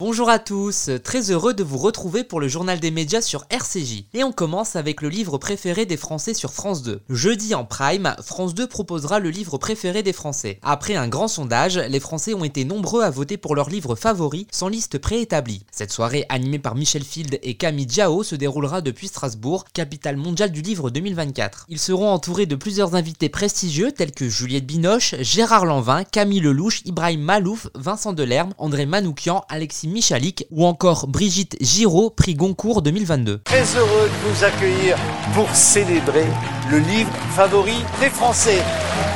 Bonjour à tous, très heureux de vous retrouver pour le journal des médias sur RCJ. Et on commence avec le livre préféré des Français sur France 2. Jeudi en prime, France 2 proposera le livre préféré des Français. Après un grand sondage, les Français ont été nombreux à voter pour leur livre favori, sans liste préétablie. Cette soirée animée par Michel Field et Camille Diao se déroulera depuis Strasbourg, capitale mondiale du livre 2024. Ils seront entourés de plusieurs invités prestigieux tels que Juliette Binoche, Gérard Lanvin, Camille Lelouch, Ibrahim Malouf, Vincent Delerme, André Manoukian, Alexis Michalik ou encore Brigitte Giraud, prix Goncourt 2022. Très heureux de vous accueillir pour célébrer le livre favori des Français.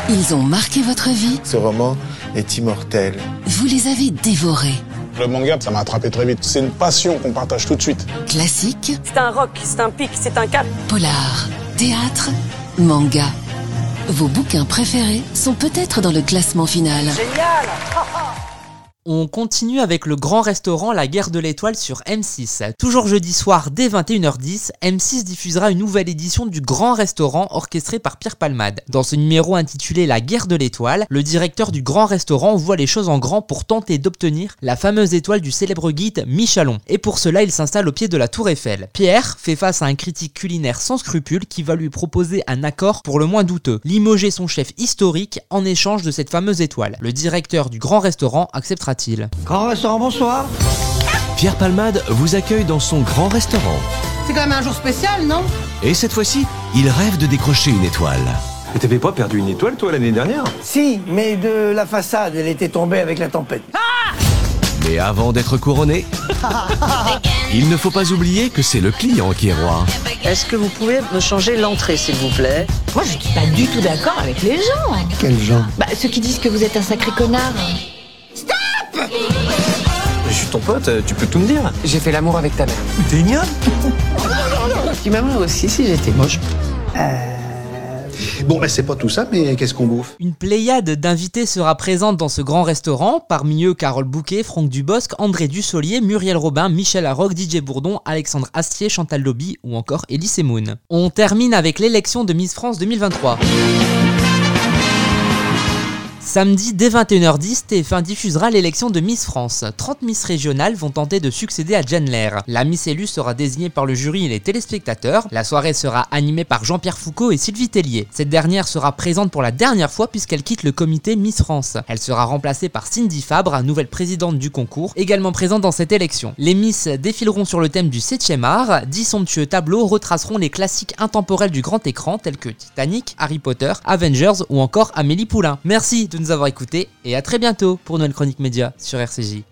Ils ont marqué votre vie, Ce roman est immortel. vous les avez dévorés. Le manga, ça m'a attrapé très vite. C'est une passion qu'on partage tout de suite. Classique, C'est un rock, c'est un pic, c'est un cap. polar, théâtre, manga. Vos bouquins préférés sont peut-être dans le classement final. Génial On continue avec le grand restaurant La Guerre de l'Étoile sur M6. Toujours jeudi soir dès 21h10, M6 diffusera une nouvelle édition du grand restaurant orchestré par Pierre Palmade. Dans ce numéro intitulé La Guerre de l'Étoile, le directeur du grand restaurant voit les choses en grand pour tenter d'obtenir la fameuse étoile du célèbre guide Michelon. Et pour cela, il s'installe au pied de la Tour Eiffel. Pierre fait face à un critique culinaire sans scrupules qui va lui proposer un accord pour le moins douteux, limoger son chef historique en échange de cette fameuse étoile. Le directeur du grand restaurant acceptera Grand restaurant, bonsoir. Pierre Palmade vous accueille dans son grand restaurant. C'est quand même un jour spécial, non? Et cette fois-ci, il rêve de décrocher une étoile. Mais t'avais pas perdu une étoile, toi, l'année dernière? Si, mais de la façade, elle était tombée avec la tempête. Mais avant d'être couronné, il ne faut pas oublier que c'est le client qui est roi. Est-ce que vous pouvez me changer l'entrée, s'il vous plaît? Moi, je suis pas du tout d'accord avec les gens. Quel genre Bah, ceux qui disent que vous êtes un sacré connard. Ton pote, tu peux tout me dire. J'ai fait l'amour avec ta mère. T'es ignoble Tu m'aimerais aussi si j'étais moche. Bon, ben c'est pas tout ça, mais qu'est-ce qu'on bouffe? Une pléiade d'invités sera présente dans ce grand restaurant, parmi eux Carole Bouquet, Franck Dubosc, André Dussolier, Muriel Robin, Michel Larocque, Didier Bourdon, Alexandre Astier, Chantal Lobby ou encore Elise Moon. On termine avec l'élection de Miss France 2023. Samedi dès 21h10, TF1 diffusera l'élection de Miss France. 30 Miss régionales vont tenter de succéder à Jeanne Lair. La Miss élue sera désignée par le jury et les téléspectateurs. La soirée sera animée par Jean-Pierre Foucault et Sylvie Tellier. Cette dernière sera présente pour la dernière fois puisqu'elle quitte le comité Miss France. Elle sera remplacée par Cindy Fabre, nouvelle présidente du concours, également présente dans cette élection. Les Miss défileront sur le thème du 7e art. 10 somptueux tableaux retraceront les classiques intemporels du grand écran tels que Titanic, Harry Potter, Avengers ou encore Amélie Poulain. Merci nous avoir écoutés et à très bientôt pour Noël Chronique Média sur RCJ.